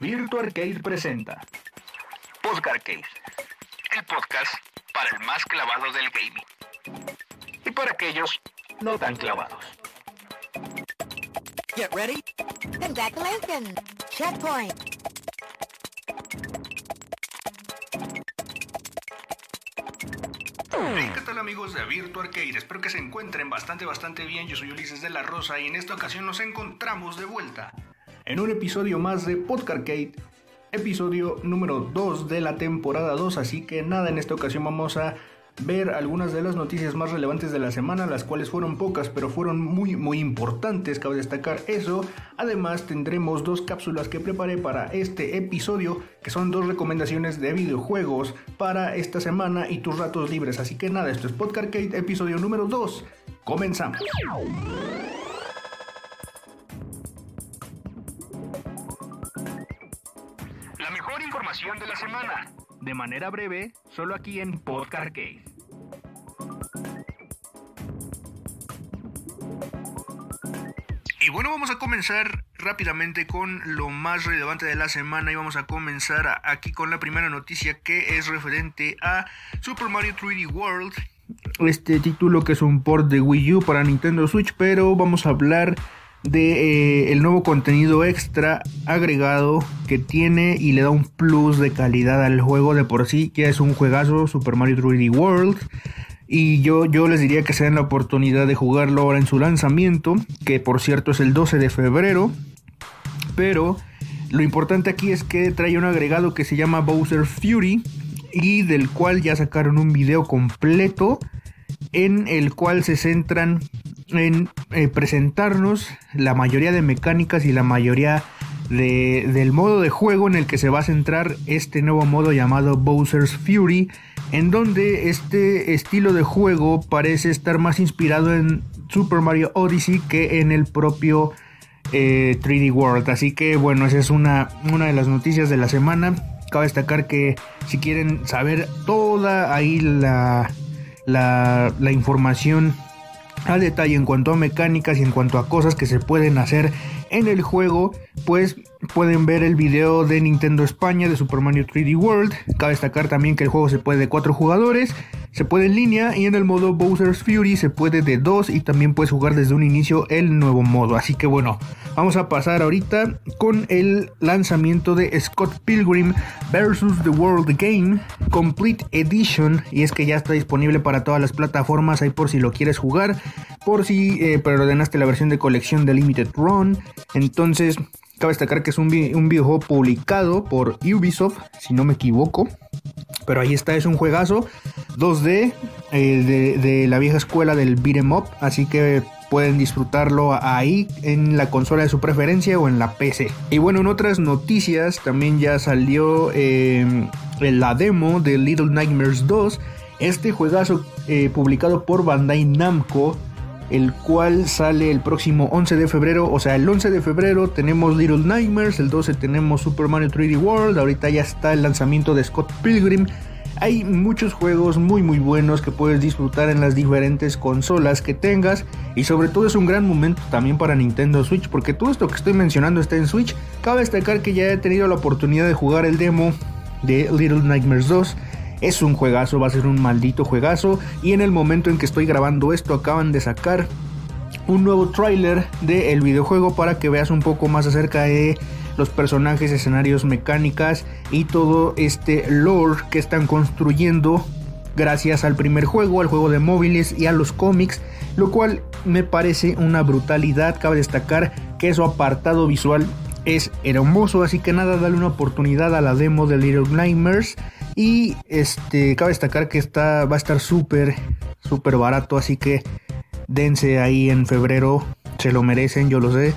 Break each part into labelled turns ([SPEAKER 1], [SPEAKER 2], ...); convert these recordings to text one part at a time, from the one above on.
[SPEAKER 1] Virtual Arcade presenta
[SPEAKER 2] Podcast Arcade, el podcast para el más clavado del gaming y para aquellos no tan clavados.
[SPEAKER 3] Get ready.
[SPEAKER 4] Congratulations. Checkpoint.
[SPEAKER 2] Hey, ¿qué tal amigos de Virtual Arcade? Espero que se encuentren bastante, bastante bien. Yo soy Ulises de la Rosa y en esta ocasión nos encontramos de vuelta.
[SPEAKER 1] en un episodio más de Podcast Arcade, episodio número 2 de la temporada 2. Así que nada, en esta ocasión vamos a ver algunas de las noticias más relevantes de la semana, las cuales fueron pocas, pero fueron muy, muy importantes. Cabe destacar eso. Además, tendremos dos cápsulas que preparé para este episodio, que son dos recomendaciones de videojuegos para esta semana y tus ratos libres. Así que nada, esto es Podcast Arcade, episodio número 2. Comenzamos.
[SPEAKER 2] La mejor información de la semana.
[SPEAKER 1] De manera breve, solo aquí en Podcast Arcade.
[SPEAKER 2] Y bueno, vamos a comenzar rápidamente con lo más relevante de la semana y vamos a comenzar aquí con la primera noticia que es referente a Super Mario 3D World.
[SPEAKER 1] este título que es un port de Wii U para Nintendo Switch, pero vamos a hablar de eh, el nuevo contenido extra agregado que tiene y le da un plus de calidad al juego de por sí, que es un juegazo Super Mario 3D World. Y yo, yo les diría que se den la oportunidad de jugarlo ahora en su lanzamiento, que por cierto es el 12 de febrero. Pero lo importante aquí es que trae un agregado que se llama Bowser Fury y del cual ya sacaron un video completo en el cual se centran en eh, presentarnos la mayoría de mecánicas y la mayoría de- del modo de juego en el que se va a centrar este nuevo modo llamado Bowser's Fury, en donde este estilo de juego parece estar más inspirado en Super Mario Odyssey que en el propio eh, 3D World. Así que bueno, esa es una, una de las noticias de la semana. Cabe destacar que si quieren saber toda ahí la, la información a detalle en cuanto a mecánicas y en cuanto a cosas que se pueden hacer en el juego, pues pueden ver el video de Nintendo España de Super Mario 3D World. Cabe destacar también que el juego se puede de 4 jugadores, se puede en línea y en el modo Bowser's Fury se puede de 2 y también puedes jugar desde un inicio el nuevo modo. Así que bueno, vamos a pasar ahorita con el lanzamiento de Scott Pilgrim vs. The World Game Complete Edition y es que ya está disponible para todas las plataformas ahí por si lo quieres jugar, por si eh, preordenaste la versión de colección de Limited Run. Entonces, cabe destacar que es un, vi- un videojuego publicado por Ubisoft, si no me equivoco. Pero ahí está, es un juegazo 2D eh, de, de la vieja escuela del beat'em up, así que pueden disfrutarlo ahí en la consola de su preferencia o en la PC. Y bueno, en otras noticias también ya salió eh, la demo de Little Nightmares 2, este juegazo eh, publicado por Bandai Namco el cual sale el próximo 11 de febrero. O sea, el 11 de febrero tenemos Little Nightmares, el 12 tenemos Super Mario 3D World, ahorita ya está el lanzamiento de Scott Pilgrim. Hay muchos juegos muy muy buenos que puedes disfrutar en las diferentes consolas que tengas y sobre todo es un gran momento también para Nintendo Switch porque todo esto que estoy mencionando está en Switch. Cabe destacar que ya he tenido la oportunidad de jugar el demo de Little Nightmares 2. Es un juegazo, va a ser un maldito juegazo. Y en el momento en que estoy grabando esto, acaban de sacar un nuevo tráiler del videojuego para que veas un poco más acerca de los personajes, escenarios, mecánicas y todo este lore que están construyendo gracias al primer juego, al juego de móviles y a los cómics, lo cual me parece una brutalidad. Cabe destacar que su apartado visual es hermoso, así que nada, dale una oportunidad a la demo de Little Nightmares. Y este, cabe destacar que está, va a estar súper, súper barato, así que dense ahí en febrero, se lo merecen, yo lo sé,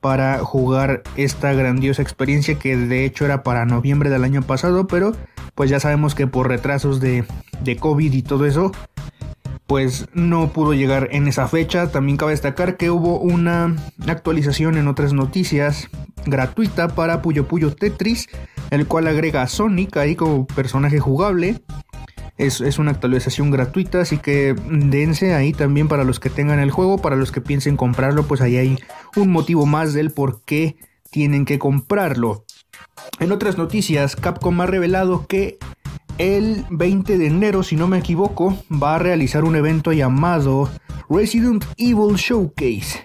[SPEAKER 1] para jugar esta grandiosa experiencia que de hecho era para noviembre del año pasado, pero pues ya sabemos que por retrasos de, de COVID y todo eso, pues no pudo llegar en esa fecha. También cabe destacar que hubo una actualización en otras noticias gratuita para Puyo Puyo Tetris, el cual agrega a Sonic ahí como personaje jugable. Es, es, una actualización gratuita, así que dense ahí también para los que tengan el juego, para los que piensen comprarlo, pues ahí hay un motivo más del por qué tienen que comprarlo. En otras noticias, Capcom ha revelado que el 20 de enero, si no me equivoco, va a realizar un evento llamado Resident Evil Showcase,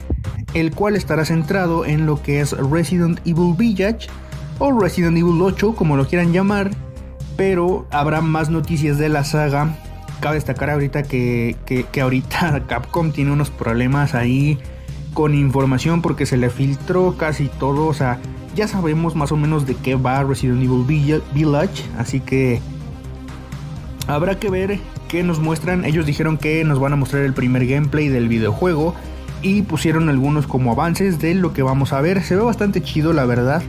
[SPEAKER 1] el cual estará centrado en lo que es Resident Evil Village o Resident Evil 8, como lo quieran llamar, pero habrá más noticias de la saga. Cabe destacar ahorita que, que, ahorita Capcom tiene unos problemas ahí con información porque se le filtró casi todo, o sea, ya sabemos más o menos de qué va Resident Evil Village, así que habrá que ver qué nos muestran. Ellos dijeron que nos van a mostrar el primer gameplay del videojuego y pusieron algunos como avances de lo que vamos a ver. Se ve bastante chido, la verdad.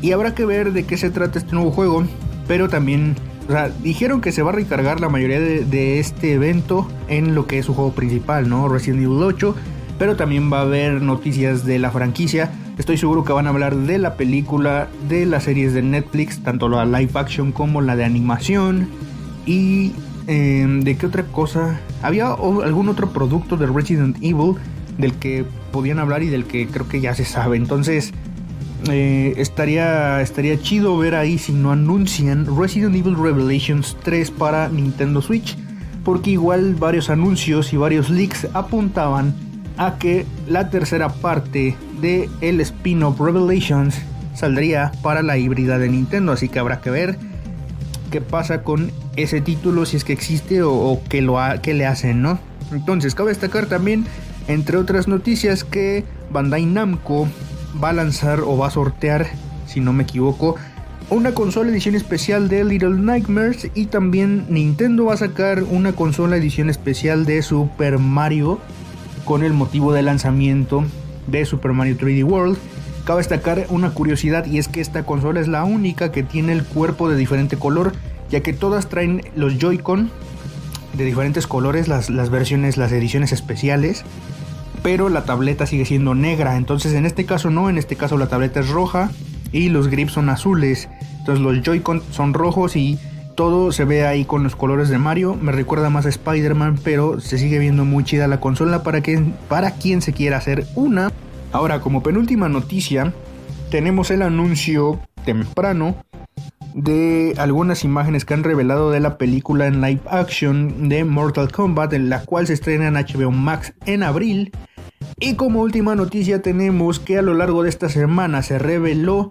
[SPEAKER 1] Y habrá que ver de qué se trata este nuevo juego, pero también o sea, dijeron que se va a recargar la mayoría de, de, este evento en lo que es su juego principal, ¿no? Resident Evil 8. Pero también va a haber noticias de la franquicia. Estoy seguro que van a hablar de la película, de las series de Netflix, tanto la live action como la de animación. Y em, de qué otra cosa. Había algún otro producto de Resident Evil del que podían hablar y del que creo que ya se sabe. Entonces, eh, estaría, estaría chido ver ahí si no anuncian Resident Evil Revelations 3 para Nintendo Switch. Porque igual varios anuncios y varios leaks apuntaban a que la tercera parte de el spin-off Revelations saldría para la híbrida de Nintendo, así que habrá que ver qué pasa con ese título, si es que existe o, qué, lo le hacen, ¿no? Entonces, cabe destacar también, entre otras noticias, que Bandai Namco va a lanzar o va a sortear, si no me equivoco, una consola edición especial de Little Nightmares y también Nintendo va a sacar una consola edición especial de Super Mario con el motivo del lanzamiento de Super Mario 3D World. Cabe destacar una curiosidad y es que esta consola es la única que tiene el cuerpo de diferente color, ya que todas traen los Joy-Con de diferentes colores, las, las versiones, las ediciones especiales, pero la tableta sigue siendo negra. Entonces en este caso no, en este caso la tableta es roja y los grips son azules. Entonces los Joy-Con son rojos y todo se ve ahí con los colores de Mario. Me recuerda más a Spider-Man, pero se sigue viendo muy chida la consola para, para quien se quiera hacer una. Ahora, como penúltima noticia, tenemos el anuncio temprano de algunas imágenes que han revelado de la película en live action de Mortal Kombat, en la cual se estrena en HBO Max en abril. Y como última noticia tenemos que a lo largo de esta semana se reveló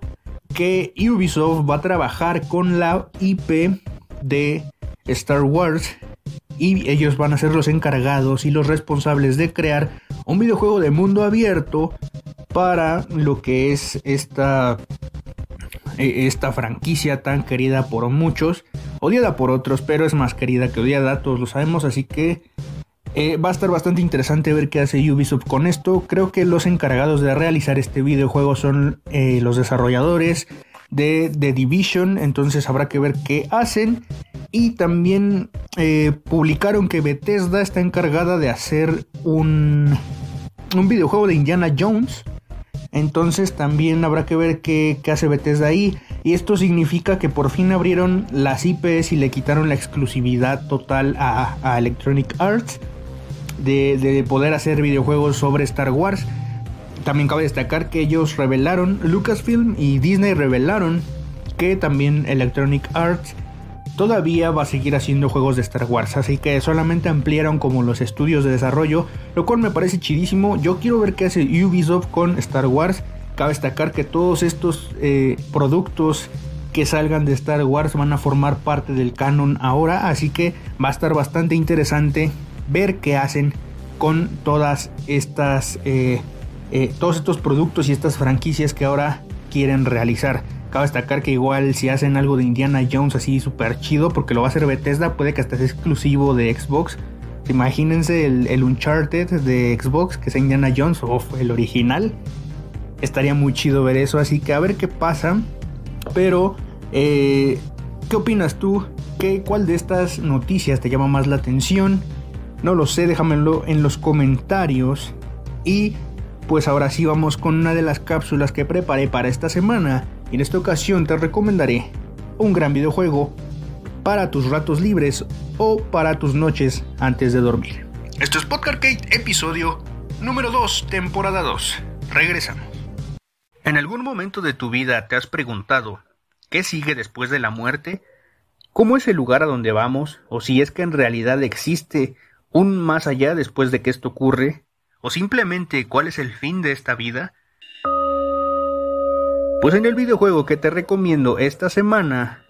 [SPEAKER 1] que Ubisoft va a trabajar con la IP de Star Wars y ellos van a ser los encargados y los responsables de crear un videojuego de mundo abierto para lo que es esta esta franquicia tan querida por muchos, odiada por otros, pero es más querida que odiada, todos lo sabemos, así que eh, va a estar bastante interesante ver qué hace Ubisoft con esto. Creo que los encargados de realizar este videojuego son eh, los desarrolladores de The Division, entonces habrá que ver qué hacen. Y también eh, publicaron que Bethesda está encargada de hacer un, un videojuego de Indiana Jones. Entonces también habrá que ver qué, hace Bethesda ahí. Y esto significa que por fin abrieron las IPs y le quitaron la exclusividad total a Electronic Arts de, poder hacer videojuegos sobre Star Wars. También cabe destacar que ellos revelaron, Lucasfilm y Disney revelaron que también Electronic Arts todavía va a seguir haciendo juegos de Star Wars, así que solamente ampliaron como los estudios de desarrollo, lo cual me parece chidísimo. Yo quiero ver qué hace Ubisoft con Star Wars. Cabe destacar que todos estos eh, productos que salgan de Star Wars van a formar parte del canon ahora, así que va a estar bastante interesante ver qué hacen con todas estas, eh, eh, todos estos productos y estas franquicias que ahora quieren realizar. Cabe destacar que igual si hacen algo de Indiana Jones así súper chido, porque lo va a hacer Bethesda, puede que hasta sea exclusivo de Xbox. Imagínense el, Uncharted de Xbox, que es Indiana Jones, o el original. Estaría muy chido ver eso, así que a ver qué pasa. Pero, eh, ¿qué opinas tú? ¿Qué, ¿Cuál de estas noticias te llama más la atención? No lo sé, déjamelo en los comentarios. Y pues ahora sí vamos con una de las cápsulas que preparé para esta semana. Y en esta ocasión te recomendaré un gran videojuego
[SPEAKER 5] para tus ratos libres o para tus noches antes de dormir.
[SPEAKER 1] Esto es Podcarcade, episodio número 2, temporada 2. Regresamos. ¿En algún momento de tu vida te has preguntado qué sigue después de la muerte? ¿Cómo es el lugar a donde vamos? ¿O si es que en realidad existe un más allá después de que esto ocurre? ¿O simplemente cuál es el fin de esta vida? Pues en el videojuego que te recomiendo esta semana,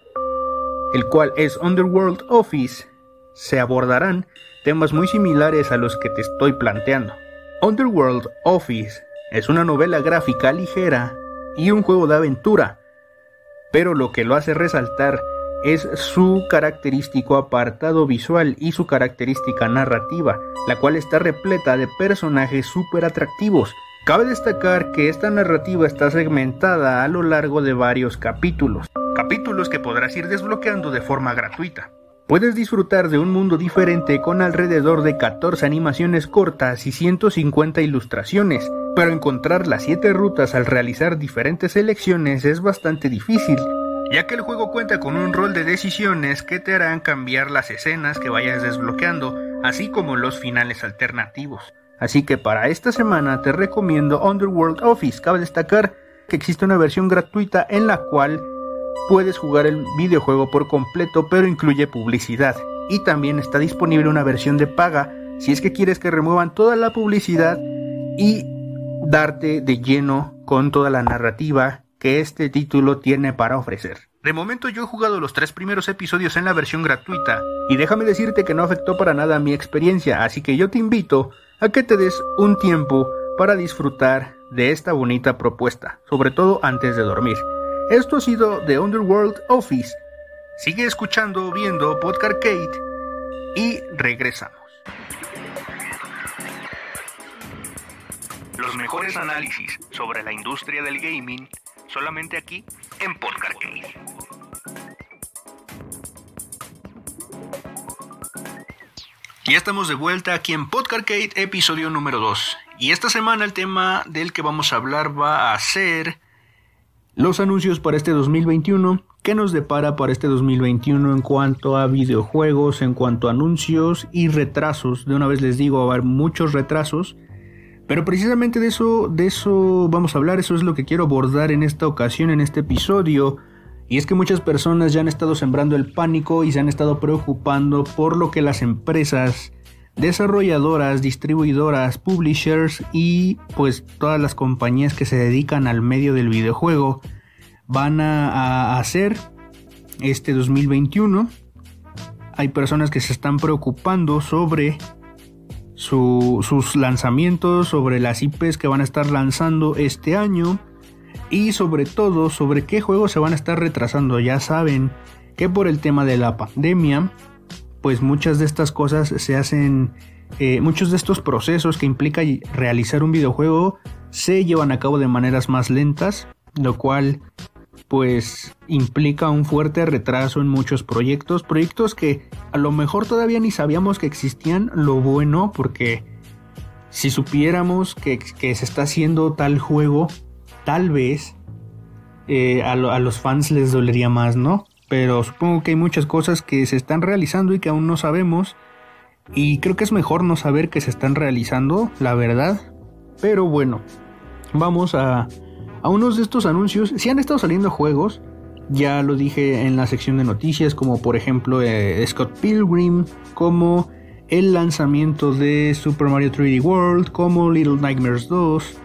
[SPEAKER 1] el cual es Underworld Office, se abordarán temas muy similares a los que te estoy planteando. Underworld Office es una novela gráfica ligera y un juego de aventura, pero lo que lo hace resaltar es su característico apartado visual y su característica narrativa, la cual está repleta de personajes súper atractivos. Cabe destacar que esta narrativa está segmentada a lo largo de varios capítulos, capítulos que podrás ir desbloqueando de forma gratuita. Puedes disfrutar de un mundo diferente con alrededor de 14 animaciones cortas y 150 ilustraciones, pero encontrar las 7 rutas al realizar diferentes selecciones es bastante difícil, ya que el juego cuenta con un rol de decisiones que te harán cambiar las escenas que vayas desbloqueando, así como los finales alternativos. Así que para esta semana te recomiendo Underworld Office. Cabe destacar que existe una versión gratuita en la cual puedes jugar el videojuego por completo, pero incluye publicidad. Y también está disponible una versión de paga si es que quieres que remuevan toda la publicidad y darte de lleno con toda la narrativa que este título tiene para ofrecer. De momento yo he jugado los tres primeros episodios en la versión gratuita y déjame decirte que no afectó para nada mi experiencia, así que yo te invito a que te des un tiempo para disfrutar de esta bonita propuesta, sobre todo antes de dormir. Esto ha sido The Underworld Office. Sigue escuchando, viendo Podcarcade y regresamos. Los mejores análisis sobre la industria del gaming solamente aquí en Podcarcade. Ya estamos de vuelta aquí en Podcarcade, episodio número 2. Y esta semana el tema del que vamos a hablar va a ser los anuncios para este 2021. ¿Qué nos depara para este 2021 en cuanto a videojuegos, en cuanto a anuncios y retrasos? De una vez les digo, va a haber muchos retrasos. Pero precisamente de eso, de eso vamos a hablar, eso es lo que quiero abordar en esta ocasión, en este episodio. Y es que muchas personas ya han estado sembrando el pánico y se han estado preocupando por lo que las empresas desarrolladoras, distribuidoras, publishers y pues todas las compañías que se dedican al medio del videojuego van a, hacer este 2021. Hay personas que se están preocupando sobre sus lanzamientos, sobre las IPs que van a estar lanzando este año y sobre todo sobre qué juegos se van a estar retrasando. Ya saben que por el tema de la pandemia pues muchas de estas cosas se hacen, eh, muchos de estos procesos que implica realizar un videojuego se llevan a cabo de maneras más lentas, lo cual pues implica un fuerte retraso en muchos proyectos, proyectos que a lo mejor todavía ni sabíamos que existían, lo bueno porque si supiéramos que, se está haciendo tal juego, tal vez eh, a, a los fans les dolería más, ¿no? pero supongo que hay muchas cosas que se están realizando y que aún no sabemos. Y creo que es mejor no saber que se están realizando, la verdad. Pero bueno, vamos a, a unos de estos anuncios. Si han estado saliendo juegos, ya lo dije en la sección de noticias, como por ejemplo eh, Scott Pilgrim, como el lanzamiento de Super Mario 3D World, como Little Nightmares 2,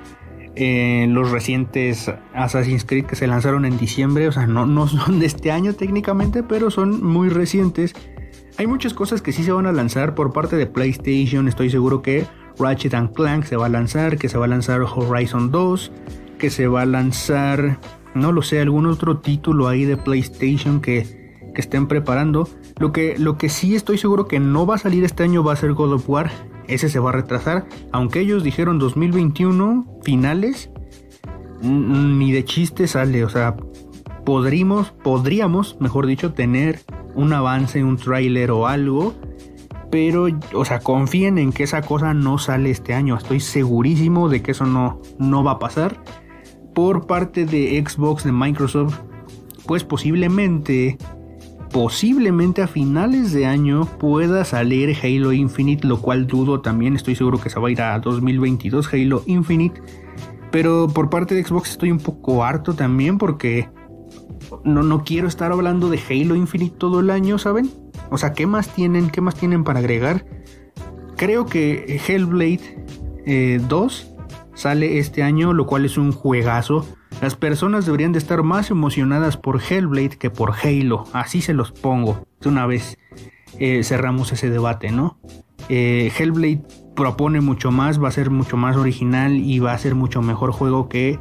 [SPEAKER 1] en los recientes Assassin's Creed que se lanzaron en diciembre, o sea, no, no son de este año técnicamente, pero son muy recientes. Hay muchas cosas que sí se van a lanzar por parte de PlayStation, estoy seguro que Ratchet Clank se va a lanzar, que se va a lanzar Horizon 2, que se va a lanzar, no lo sé, algún otro título ahí de PlayStation que, que estén preparando. Lo que, lo que sí estoy seguro que no va a salir este año va a ser God of War ese se va a retrasar, aunque ellos dijeron 2021 finales, ni de chiste sale, o sea, podríamos, podríamos, mejor dicho, tener un avance, un tráiler o algo, pero, o sea, confíen en que esa cosa no sale este año, estoy segurísimo de que eso no, no va a pasar. Por parte de Xbox, de Microsoft, pues posiblemente posiblemente a finales de año pueda salir Halo Infinite, lo cual dudo también, estoy seguro que se va a ir a 2022 Halo Infinite. Pero por parte de Xbox estoy un poco harto también porque no, no quiero estar hablando de Halo Infinite todo el año, ¿saben? O sea, ¿qué más tienen? ¿Qué más tienen para agregar? Creo que Hellblade 2 eh, sale este año, lo cual es un juegazo. Las personas deberían de estar más emocionadas por Hellblade que por Halo. Así se los pongo. De una vez eh, cerramos ese debate, ¿no? Eh, Hellblade propone mucho más, va a ser mucho más original y va a ser mucho mejor juego que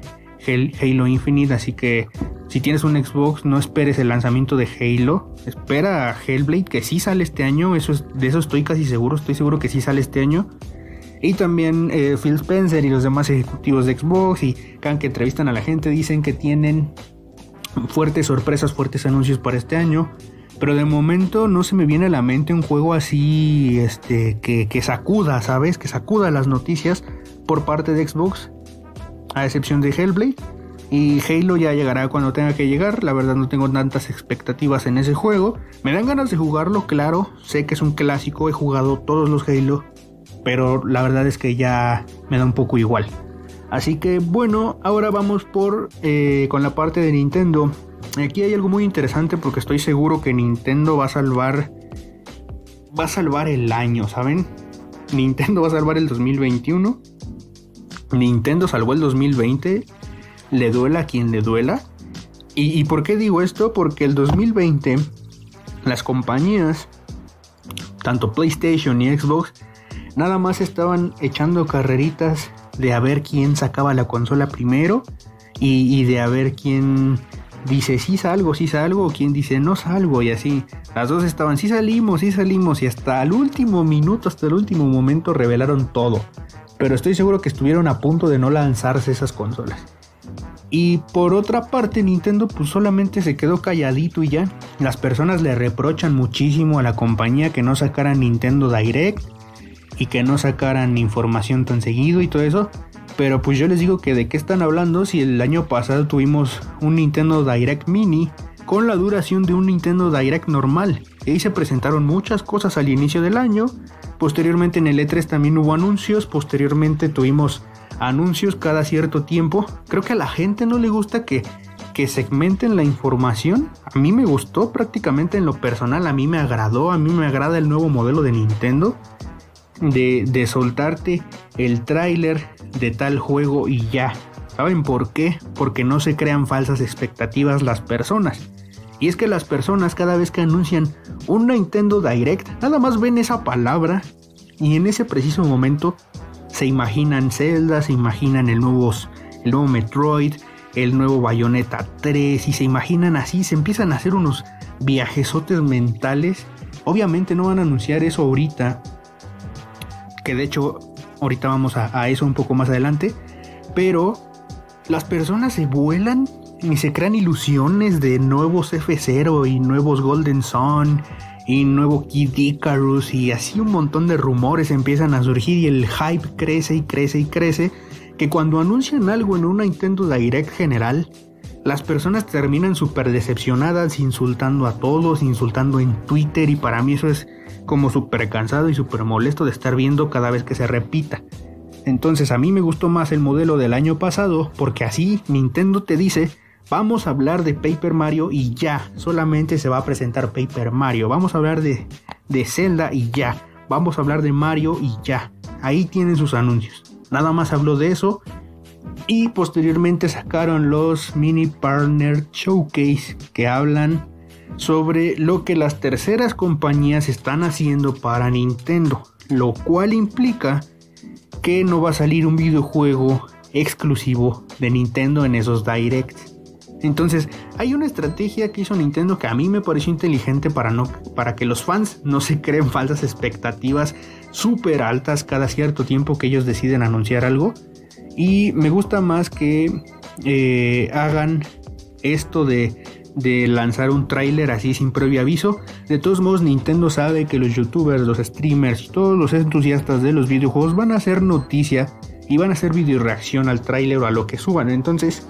[SPEAKER 1] Halo Infinite. Así que si tienes un Xbox, no esperes el lanzamiento de Halo. Espera a Hellblade, que sí sale este año. Eso de eso estoy casi seguro. Estoy seguro que sí sale este año. Y también eh, Phil Spencer y los demás ejecutivos de Xbox y que entrevistan a la gente dicen que tienen fuertes sorpresas, fuertes anuncios para este año. Pero de momento no se me viene a la mente un juego así este, que, que sacuda, ¿sabes? Que sacuda las noticias por parte de Xbox. A excepción de Hellblade. Y Halo ya llegará cuando tenga que llegar. La verdad no tengo tantas expectativas en ese juego. Me dan ganas de jugarlo, claro. Sé que es un clásico. He jugado todos los Halo pero la verdad es que ya me da un poco igual. Así que bueno, ahora vamos por eh, con la parte de Nintendo. Aquí hay algo muy interesante porque estoy seguro que Nintendo va a salvar va a salvar el año, ¿saben? Nintendo va a salvar el 2021. Nintendo salvó el 2020. Le duela a quien le duela. ¿Y, y por qué digo esto? Porque el 2020 las compañías, tanto PlayStation y Xbox, Nada más estaban echando carreritas de a ver quién sacaba la consola primero y, de a ver quién dice sí salgo, sí salgo, o quién dice no salgo y así. Las dos estaban sí salimos, sí salimos y hasta el último minuto, hasta el último momento revelaron todo. Pero estoy seguro que estuvieron a punto de no lanzarse esas consolas. Y por otra parte, Nintendo pues solamente se quedó calladito y ya. Las personas le reprochan muchísimo a la compañía que no sacara Nintendo Direct y que no sacaran información tan seguido y todo eso. Pero pues yo les digo que de qué están hablando si el año pasado tuvimos un Nintendo Direct Mini con la duración de un Nintendo Direct normal. Y ahí se presentaron muchas cosas al inicio del año. Posteriormente en el E3 también hubo anuncios. Posteriormente tuvimos anuncios cada cierto tiempo. Creo que a la gente no le gusta que, que segmenten la información. A mí me gustó prácticamente en lo personal. A mí me agradó. A mí me agrada el nuevo modelo de Nintendo de, soltarte el tráiler de tal juego y ya. ¿Saben por qué? Porque no se crean falsas expectativas las personas. Y es que las personas cada vez que anuncian un Nintendo Direct, nada más ven esa palabra y en ese preciso momento se imaginan Zelda, se imaginan el nuevo, el nuevo Metroid, el nuevo Bayonetta 3 y se imaginan así, se empiezan a hacer unos viajesotes mentales. Obviamente no van a anunciar eso ahorita que de hecho ahorita vamos a, eso un poco más adelante, pero las personas se vuelan y se crean ilusiones de nuevos F0 y nuevos Golden Sun y nuevo Kid Icarus y así un montón de rumores empiezan a surgir y el hype crece y crece y crece que cuando anuncian algo en una Nintendo Direct general las personas terminan súper decepcionadas insultando a todos, insultando en Twitter y para mí eso es como súper cansado y súper molesto de estar viendo cada vez que se repita. Entonces a mí me gustó más el modelo del año pasado porque así Nintendo te dice, vamos a hablar de Paper Mario y ya, solamente se va a presentar Paper Mario, vamos a hablar de, de Zelda y ya, vamos a hablar de Mario y ya, ahí tienen sus anuncios. Nada más habló de eso y posteriormente sacaron los Mini Partner Showcase que hablan sobre lo que las terceras compañías están haciendo para Nintendo, lo cual implica que no va a salir un videojuego exclusivo de Nintendo en esos directs. Entonces, hay una estrategia que hizo Nintendo que a mí me pareció inteligente para, no, para que los fans no se creen falsas expectativas súper altas cada cierto tiempo que ellos deciden anunciar algo. Y me gusta más que eh, hagan esto de de lanzar un tráiler así sin previo aviso. De todos modos, Nintendo sabe que los youtubers, los streamers todos los entusiastas de los videojuegos van a hacer noticia y van a hacer video reacción al tráiler o a lo que suban. Entonces,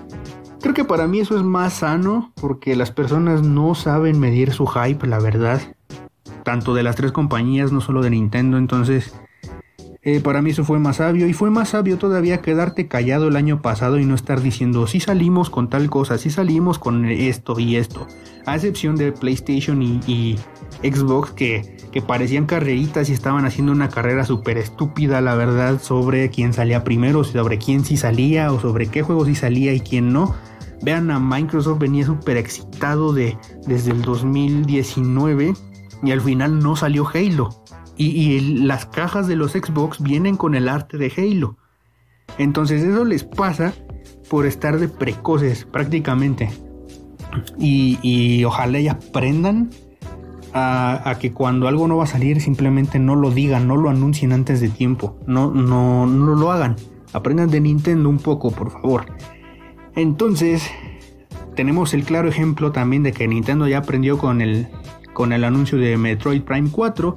[SPEAKER 1] Creo que para mí eso es más sano porque las personas no saben medir su hype, la verdad. Tanto de las tres compañías, no solo de Nintendo. Entonces, eh, para mí eso fue más sabio. Y fue más sabio todavía quedarte callado el año pasado y no estar diciendo, si salimos con tal cosa, si salimos con esto y esto. A excepción de PlayStation y, Xbox que, que, parecían carreritas y estaban haciendo una carrera súper estúpida, la verdad, sobre quién salía primero, sobre quién sí salía o sobre qué juego sí salía y quién no. Vean a Microsoft venía súper excitado de, desde el 2019 y al final no salió Halo. Y, las cajas de los Xbox vienen con el arte de Halo. Entonces eso les pasa por estar de precoces prácticamente. Y, ojalá ya aprendan a, a, que cuando algo no va a salir simplemente no lo digan, no lo anuncien antes de tiempo. No, no, no lo hagan. Aprendan de Nintendo un poco, por favor. Entonces, tenemos el claro ejemplo también de que Nintendo ya aprendió con el, con el anuncio de Metroid Prime 4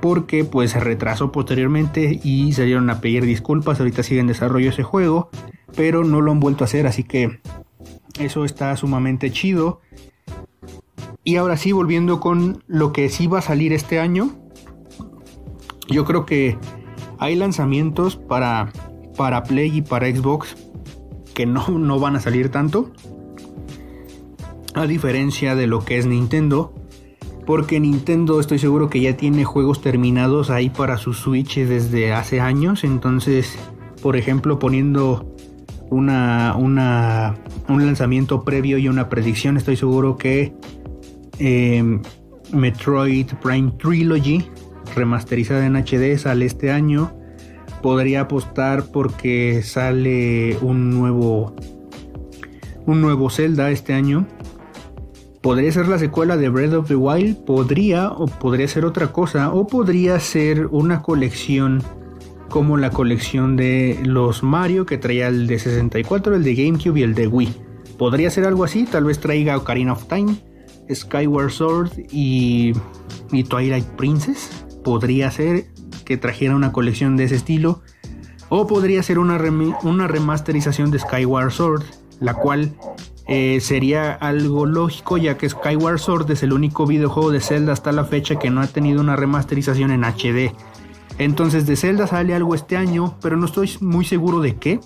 [SPEAKER 1] porque pues se retrasó posteriormente y se dieron a pedir disculpas, ahorita sigue en desarrollo ese juego, pero no lo han vuelto a hacer, así que eso está sumamente chido. Y ahora sí, volviendo con lo que sí va a salir este año, yo creo que hay lanzamientos para, para Play y para Xbox que no, no van a salir tanto. A diferencia de lo que es Nintendo. Porque Nintendo estoy seguro que ya tiene juegos terminados ahí para su Switch desde hace años. Entonces, por ejemplo, poniendo una, un lanzamiento previo y una predicción, estoy seguro que eh, Metroid Prime Trilogy, remasterizada en HD, sale este año podría apostar porque sale un nuevo un nuevo Zelda este año. Podría ser la secuela de Breath of the Wild, podría o podría ser otra cosa o podría ser una colección como la colección de los Mario que traía el de 64, el de GameCube y el de Wii. Podría ser algo así, tal vez traiga Ocarina of Time, Skyward Sword y, y Twilight Princess. Podría ser, que trajera una colección de ese estilo. O podría ser una, una remasterización de Skyward Sword, la cual eh, sería algo lógico ya que Skyward Sword es el único videojuego de Zelda hasta la fecha que no ha tenido una remasterización en HD. Entonces de Zelda sale algo este año, pero no estoy muy seguro de qué.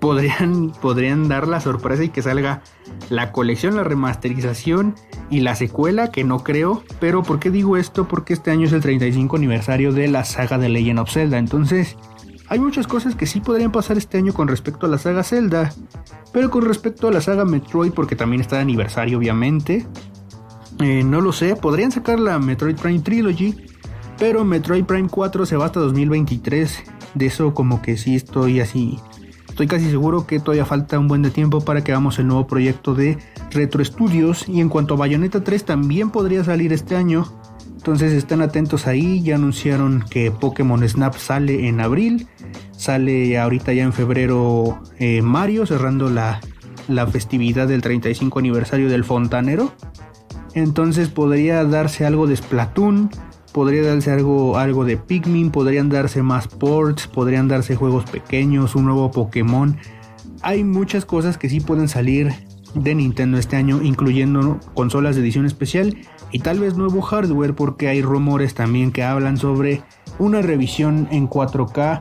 [SPEAKER 1] Podrían, podrían dar la sorpresa y que salga la colección, la remasterización y la secuela, que no creo. Pero ¿por qué digo esto? Porque este año es el 35 aniversario de la saga de Legend of Zelda. Entonces, hay muchas cosas que sí podrían pasar este año con respecto a la saga Zelda. Pero con respecto a la saga Metroid, porque también está de aniversario, obviamente. Eh, no lo sé, podrían sacar la Metroid Prime Trilogy. Pero Metroid Prime 4 se va hasta 2023. De eso como que sí estoy así Estoy casi seguro que todavía falta un buen de tiempo para que hagamos el nuevo proyecto de Retro Studios. Y en cuanto a Bayonetta 3 también podría salir este año. Entonces estén atentos ahí. Ya anunciaron que Pokémon Snap sale en abril. Sale ahorita ya en febrero eh, Mario cerrando la, la festividad del 35 aniversario del Fontanero. Entonces podría darse algo de Splatoon podría darse algo, algo de Pikmin, podrían darse más ports, podrían darse juegos pequeños, un nuevo Pokémon. Hay muchas cosas que sí pueden salir de Nintendo este año, incluyendo consolas de edición especial y tal vez nuevo hardware, porque hay rumores también que hablan sobre una revisión en 4K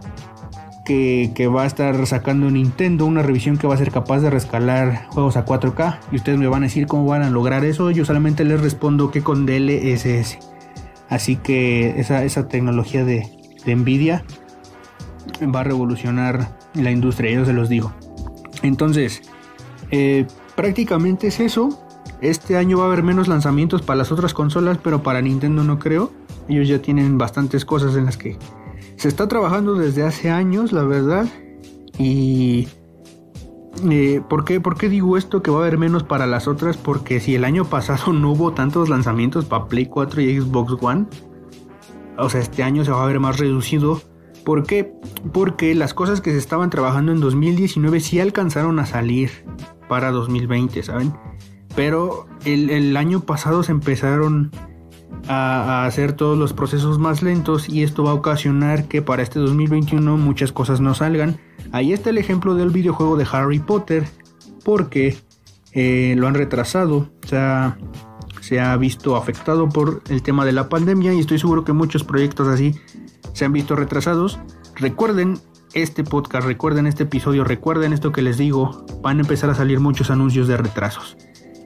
[SPEAKER 1] que, va a estar sacando Nintendo, una revisión que va a ser capaz de rescalar juegos a 4K. Y ustedes me van a decir cómo van a lograr eso. Yo solamente les respondo que con DLSS. Así que esa, tecnología de, Nvidia va a revolucionar la industria, yo se los digo. Entonces, eh, prácticamente es eso. Este año va a haber menos lanzamientos para las otras consolas, pero para Nintendo no creo. Ellos ya tienen bastantes cosas en las que se está trabajando desde hace años, la verdad. Y eh, ¿por, qué, ¿Por qué digo esto que va a haber menos para las otras? Porque si el año pasado no hubo tantos lanzamientos para Play 4 y Xbox One, o sea, este año se va a ver más reducido. ¿Por qué? Porque las cosas que se estaban trabajando en 2019 sí alcanzaron a salir para 2020, ¿saben? Pero el, año pasado se empezaron a, hacer todos los procesos más lentos y esto va a ocasionar que para este 2021 muchas cosas no salgan Ahí está el ejemplo del videojuego de Harry Potter, porque eh, lo han retrasado. O sea, se ha visto afectado por el tema de la pandemia y estoy seguro que muchos proyectos así se han visto retrasados. Recuerden este podcast, recuerden este episodio, recuerden esto que les digo, van a empezar a salir muchos anuncios de retrasos.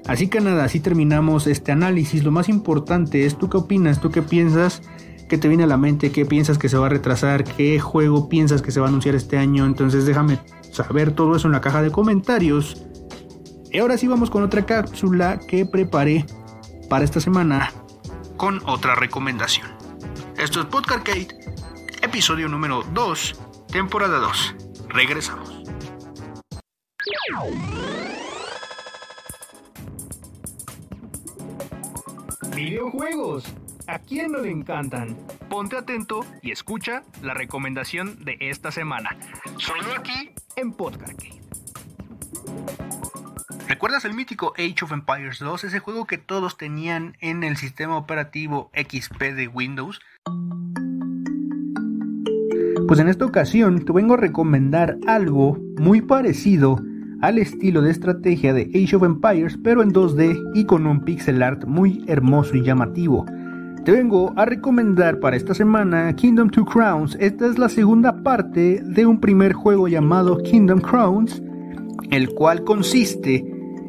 [SPEAKER 1] Así que nada, así terminamos este análisis. Lo más importante es tú qué opinas, tú qué piensas, qué te viene a la mente, qué piensas que se va a retrasar, qué juego piensas que se va a anunciar este año. Entonces déjame saber todo eso en la caja de comentarios. Y ahora sí vamos con otra cápsula que preparé para esta semana con otra recomendación. Esto es Podcast Kate, episodio número 2, temporada 2. Regresamos. Videojuegos. ¿A quién no le encantan? Ponte atento y escucha la recomendación de esta semana. Solo aquí en Podcast. ¿Recuerdas el mítico Age of Empires 2? Ese juego que todos tenían en el sistema operativo XP de Windows. Pues en esta ocasión te vengo a recomendar algo muy parecido al estilo de estrategia de Age of Empires, pero en 2D y con un pixel art muy hermoso y llamativo. Te vengo a recomendar para esta semana Kingdom Two Crowns. Esta es la segunda parte de un primer juego llamado Kingdom Crowns, el cual consiste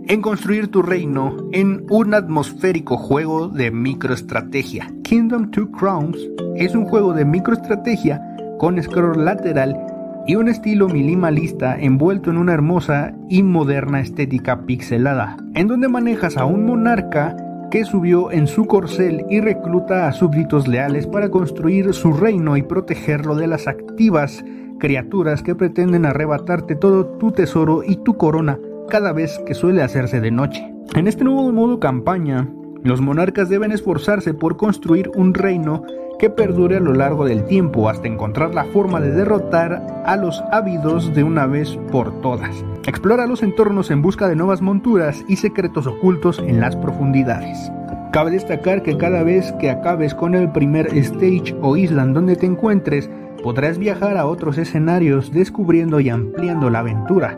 [SPEAKER 1] en construir tu reino en un atmosférico juego de microestrategia. Kingdom Two Crowns es un juego de microestrategia con scroll lateral y un estilo minimalista envuelto en una hermosa y moderna estética pixelada, en donde manejas a un monarca que subió en su corcel y recluta a súbditos leales para construir su reino y protegerlo de las activas criaturas que pretenden arrebatarte todo tu tesoro y tu corona cada vez que suele hacerse de noche. En este nuevo modo campaña, los monarcas deben esforzarse por construir un reino que perdure a lo largo del tiempo hasta encontrar la forma de derrotar a los ávidos de una vez por todas. Explora los entornos en busca de nuevas monturas y secretos ocultos en las profundidades. Cabe destacar que cada vez que acabes con el primer stage o isla en donde te encuentres, podrás viajar a otros escenarios descubriendo y ampliando la aventura.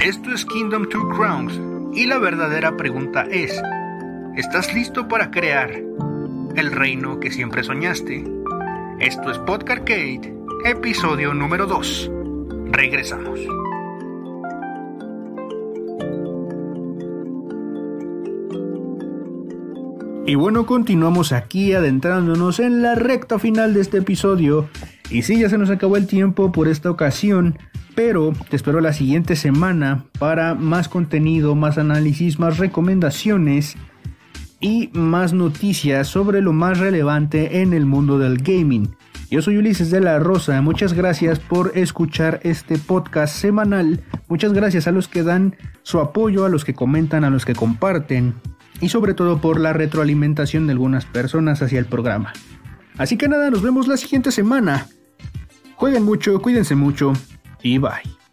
[SPEAKER 1] Esto es Kingdom Two Crowns y la verdadera pregunta es, ¿estás listo para crear el reino que siempre soñaste. Esto es Podcast Kate, episodio número 2. Regresamos. Y bueno, continuamos aquí adentrándonos en la recta final de este episodio. Y sí, ya se nos acabó el tiempo por esta ocasión, pero te espero la siguiente semana para más contenido, más análisis, más recomendaciones y más noticias sobre lo más relevante en el mundo del gaming. Yo soy Ulises de la Rosa, muchas gracias por escuchar este podcast semanal, muchas gracias a los que dan su apoyo, a los que comentan, a los que comparten y sobre todo por la retroalimentación de algunas personas hacia el programa. Así que nada, nos vemos la siguiente semana. Jueguen mucho, cuídense mucho y bye.